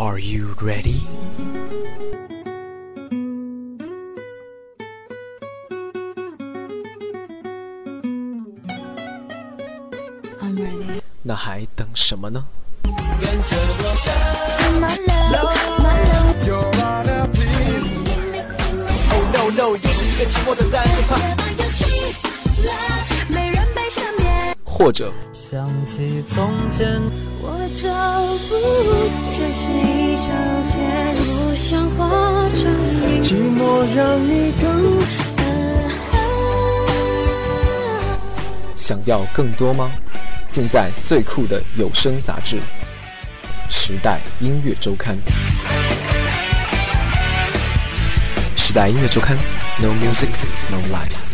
Are you ready? I'm ready. 那还等什么呢？Oh no no，又是一或者。这是一首简不像话想要更多吗？尽在最酷的有声杂志《时代音乐周刊》。时代音乐周刊，No music, No life。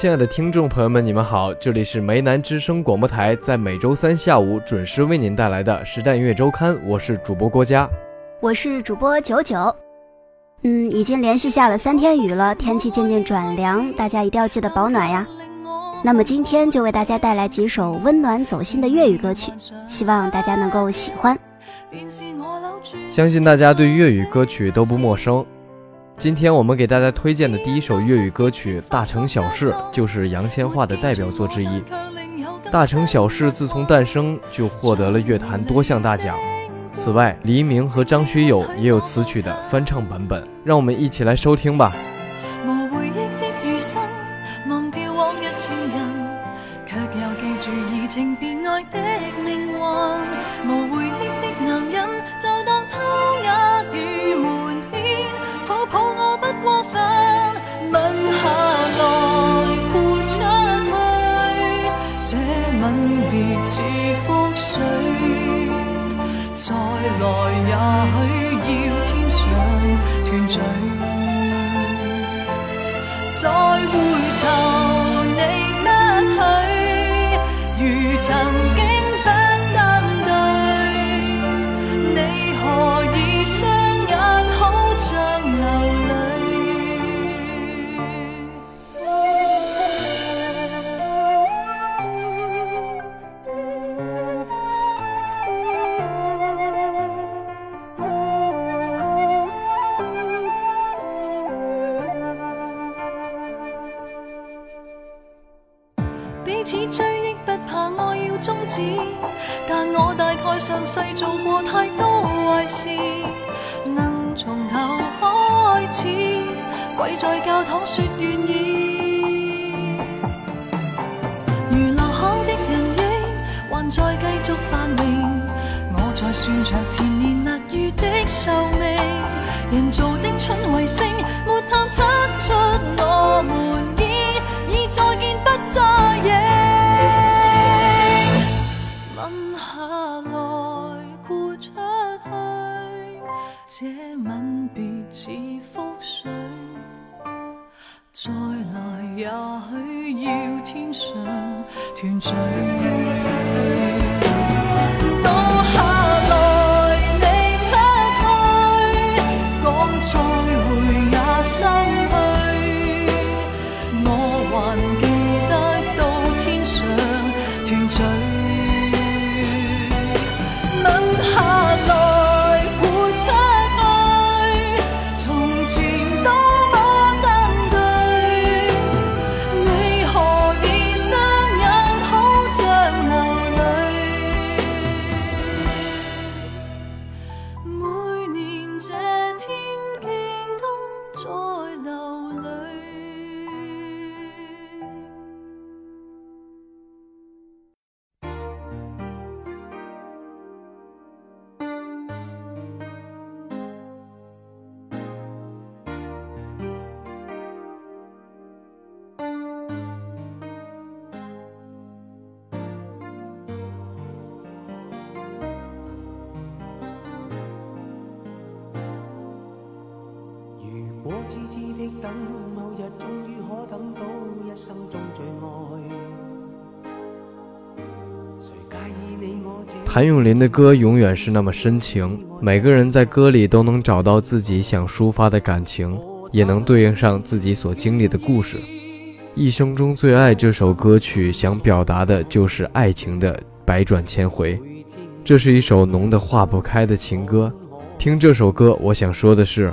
亲爱的听众朋友们，你们好！这里是梅南之声广播台，在每周三下午准时为您带来的《时代音乐周刊》，我是主播郭佳，我是主播九九。嗯，已经连续下了三天雨了，天气渐渐转凉，大家一定要记得保暖呀。那么今天就为大家带来几首温暖走心的粤语歌曲，希望大家能够喜欢。相信大家对粤语歌曲都不陌生。今天我们给大家推荐的第一首粤语歌曲《大城小事》就是杨千嬅的代表作之一。《大城小事》自从诞生就获得了乐坛多项大奖。此外，黎明和张学友也有词曲的翻唱版本，让我们一起来收听吧。彼此追憶不怕愛要終止，但我大概上世做過太多壞事，能從頭開始，跪在教堂說願意。如留巷的人影還在繼續繁荣，我在算着甜言蜜語的壽命，人造的春彗星沒探測出我们。吻下来，豁出去，这吻别似覆水，再来也许要天上团聚。我的等，等某日终于可到一生中最爱。谭咏麟的歌永远是那么深情，每个人在歌里都能找到自己想抒发的感情，也能对应上自己所经历的故事。一生中最爱这首歌曲，想表达的就是爱情的百转千回。这是一首浓得化不开的情歌，听这首歌，我想说的是。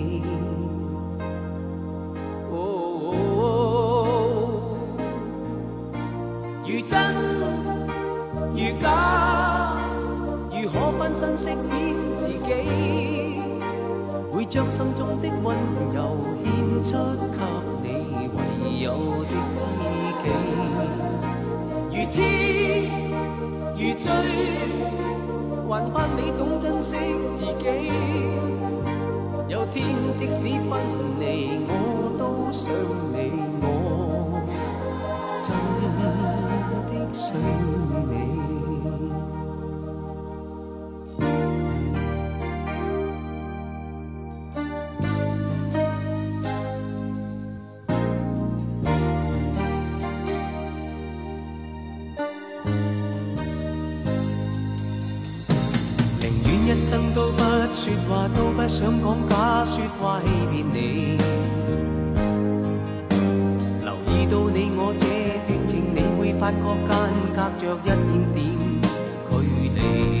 着心中的温柔。生都不说话，都不想讲假，说欺骗你。留意到你我这段情，你会发觉间隔着一点点距离。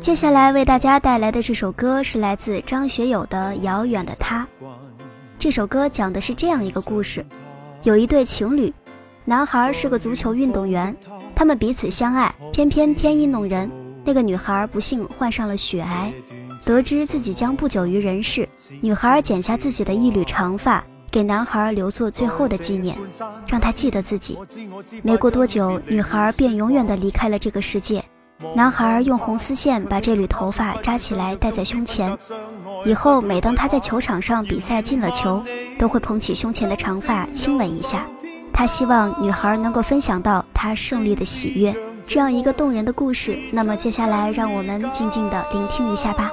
接下来为大家带来的这首歌是来自张学友的《遥远的她》。这首歌讲的是这样一个故事：有一对情侣，男孩是个足球运动员，他们彼此相爱，偏偏天意弄人。那个女孩不幸患上了血癌，得知自己将不久于人世，女孩剪下自己的一缕长发，给男孩留作最后的纪念，让他记得自己。没过多久，女孩便永远的离开了这个世界。男孩用红丝线把这缕头发扎起来，戴在胸前。以后每当他在球场上比赛进了球，都会捧起胸前的长发亲吻一下。他希望女孩能够分享到他胜利的喜悦。这样一个动人的故事，那么接下来让我们静静的聆听一下吧。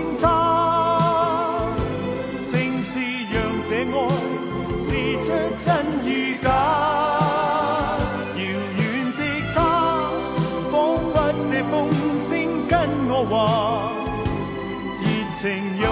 这爱是出真与假，遥远的他，仿佛借风声跟我话，热情。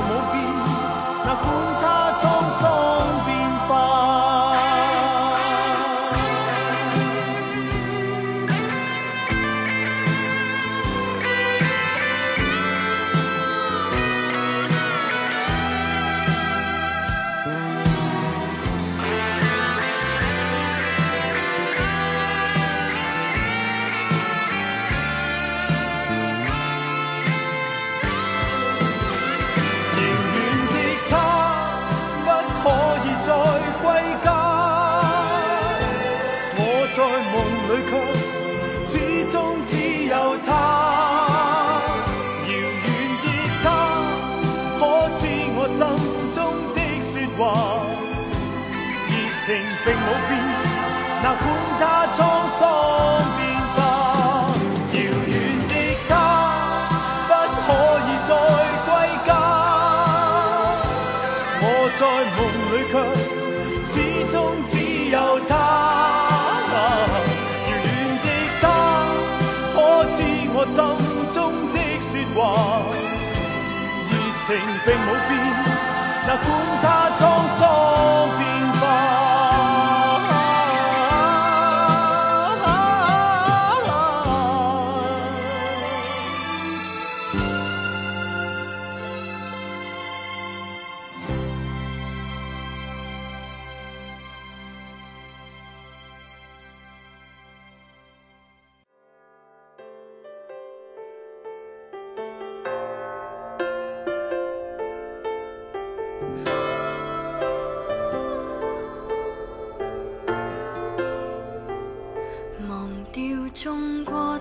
情并冇变，那管它沧桑变化。遥远的他，不可以再归家。我在梦里却始终只有他。遥远的他，可知我心中的说话？热情并冇变，那管。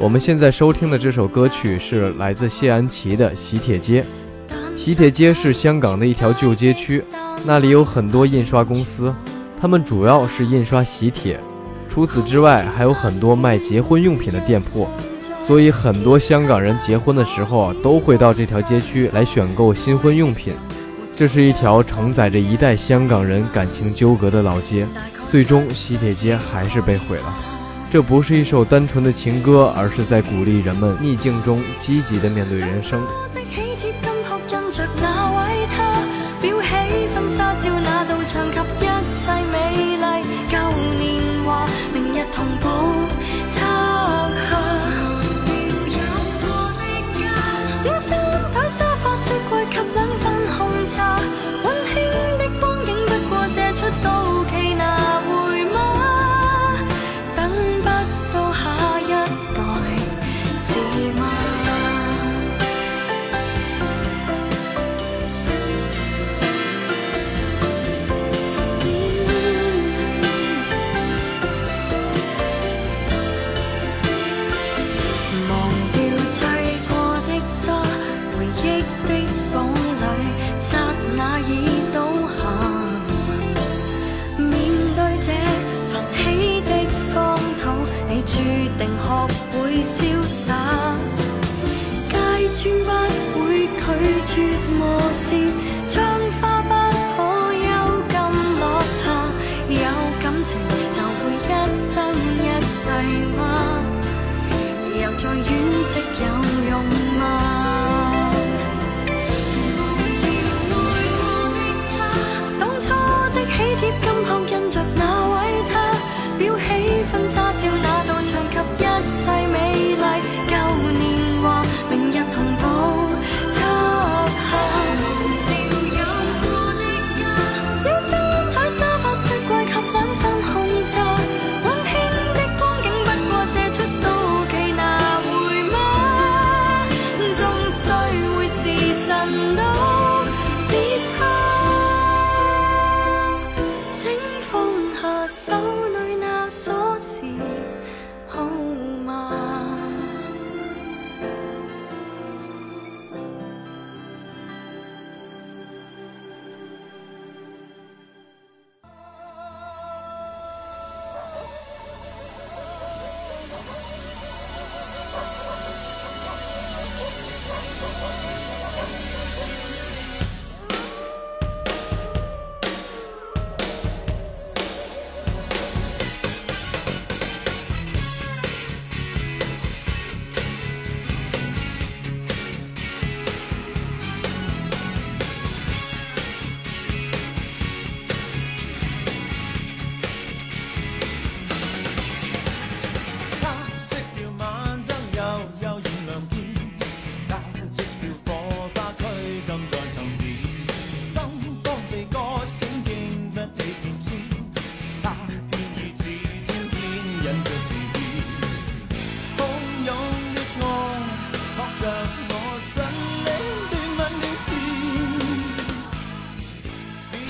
我们现在收听的这首歌曲是来自谢安琪的《喜帖街》。喜帖街是香港的一条旧街区，那里有很多印刷公司，他们主要是印刷喜帖。除此之外，还有很多卖结婚用品的店铺，所以很多香港人结婚的时候啊，都会到这条街区来选购新婚用品。这是一条承载着一代香港人感情纠葛的老街。最终，西铁街还是被毁了。这不是一首单纯的情歌，而是在鼓励人们逆境中积极的面对人生。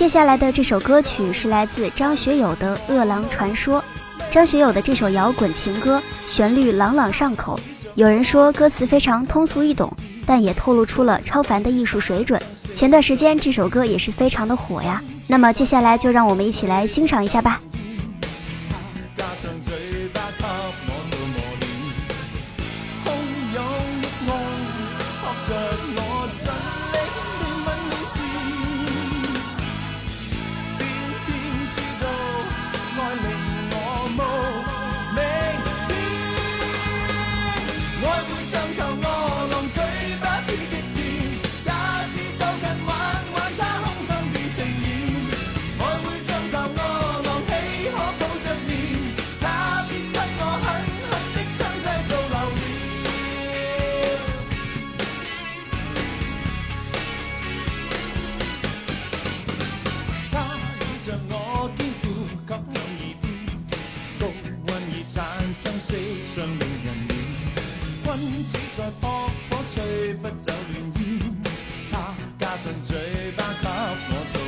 接下来的这首歌曲是来自张学友的《饿狼传说》。张学友的这首摇滚情歌，旋律朗朗上口，有人说歌词非常通俗易懂，但也透露出了超凡的艺术水准。前段时间这首歌也是非常的火呀。那么接下来就让我们一起来欣赏一下吧。酒暖烟，他加上嘴巴给我。做。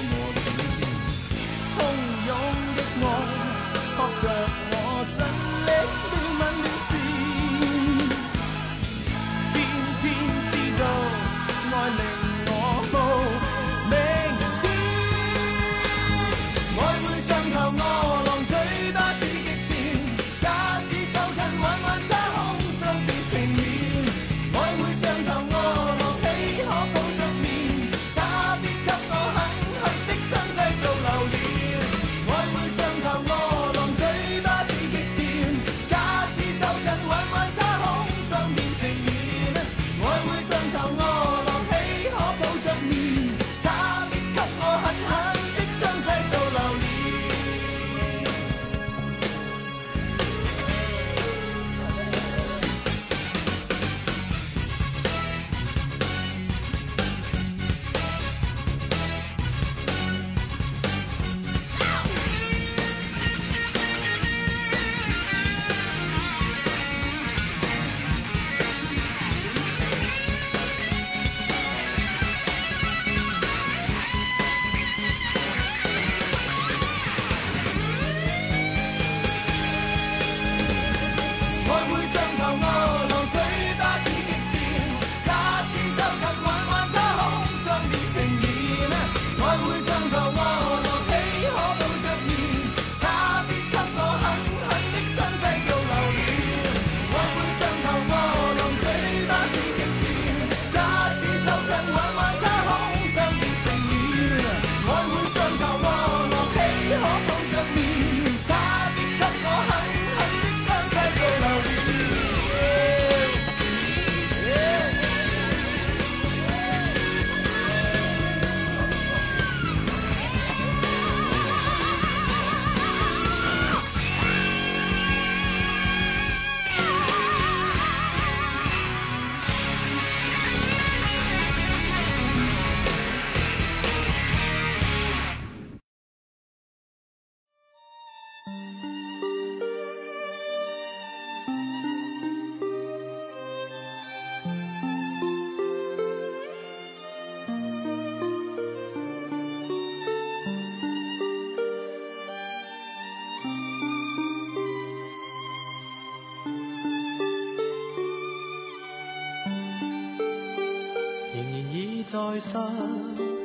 在失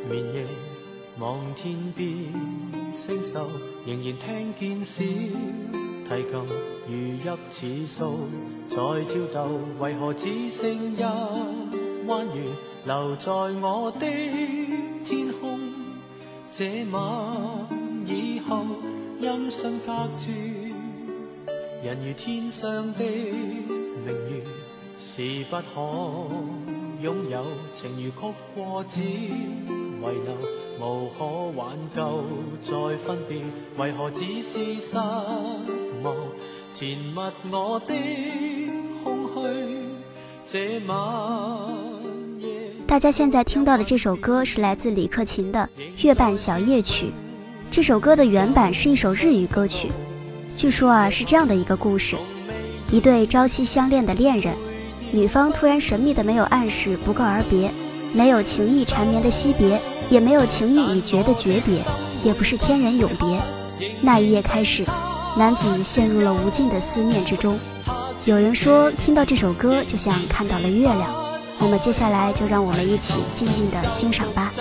眠夜望天边星宿，仍然听见小提琴如泣似诉在跳逗，为何只剩一弯月留在我的天空？这晚以后音讯隔绝，人如天上的明月，是不可。拥有情如曲过只遗留无可挽救再分别为何只是失望填密我的空虚这晚夜大家现在听到的这首歌是来自李克勤的月半小夜曲这首歌的原版是一首日语歌曲据说啊是这样的一个故事一对朝夕相恋的恋人女方突然神秘的没有暗示，不告而别，没有情意缠绵的惜别，也没有情意已决的诀别，也不是天人永别。那一夜开始，男子陷入了无尽的思念之中。有人说，听到这首歌就像看到了月亮。那么接下来就让我们一起静静的欣赏吧。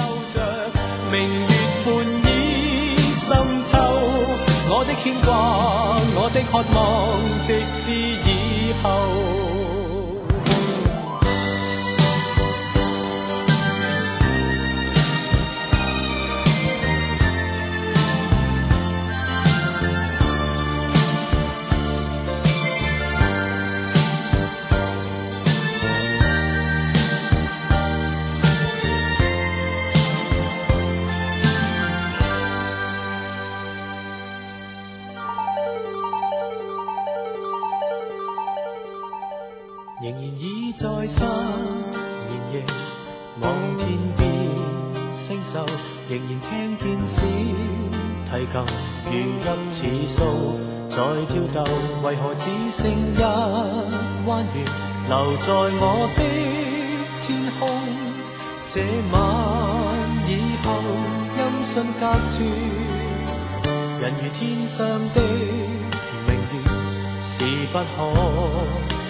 仍然倚在失眠夜，望天边星宿。仍然听见小提琴如泣似诉在跳逗，为何只剩一弯月留在我的天空？这晚以后音讯隔绝，人如天上的明月，是不可。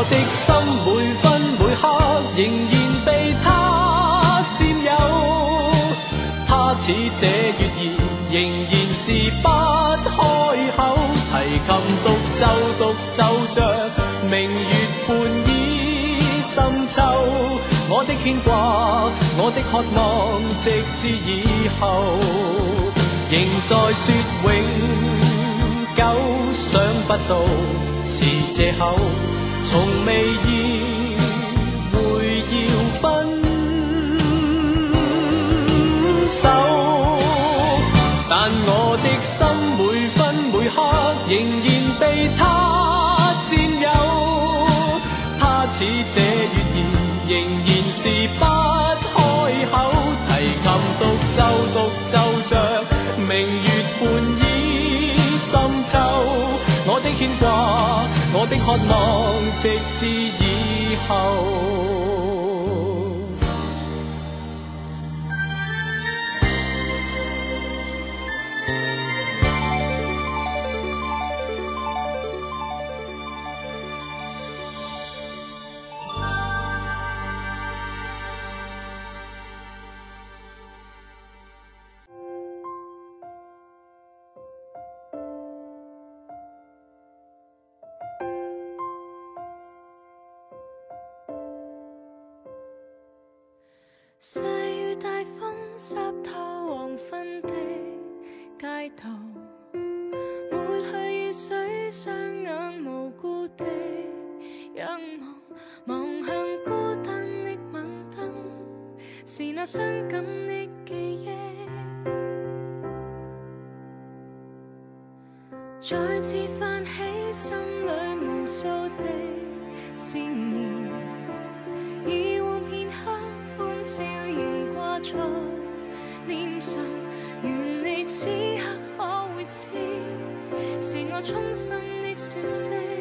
我的心每分每刻仍然被他占有，他似這月兒，仍然是不開口。提琴獨奏，獨奏着明月半倚深秋。我的牽掛，我的渴望，直至以後，仍在说永久，想不到是藉口。从未意会要分手，但我的心每分每刻仍然被他占有。他似这月儿，仍然是不开口，提琴独奏独奏着，明月半倚深秋。牵挂我的渴望，直至以后。道抹去雨水，双眼无辜地仰望，望向孤单的晚灯，是那伤感的记忆，再次泛起心里无数的思念，以往片刻欢笑仍挂在脸上，愿你只。是我衷心的说声。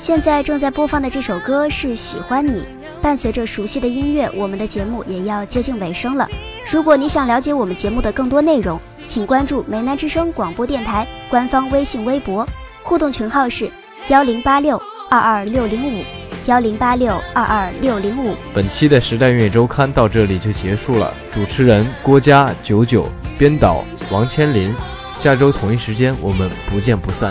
现在正在播放的这首歌是《喜欢你》，伴随着熟悉的音乐，我们的节目也要接近尾声了。如果你想了解我们节目的更多内容，请关注梅南之声广播电台官方微信、微博，互动群号是幺零八六二二六零五幺零八六二二六零五。本期的《时代音乐周刊》到这里就结束了。主持人郭嘉九九，编导王千林，下周同一时间我们不见不散。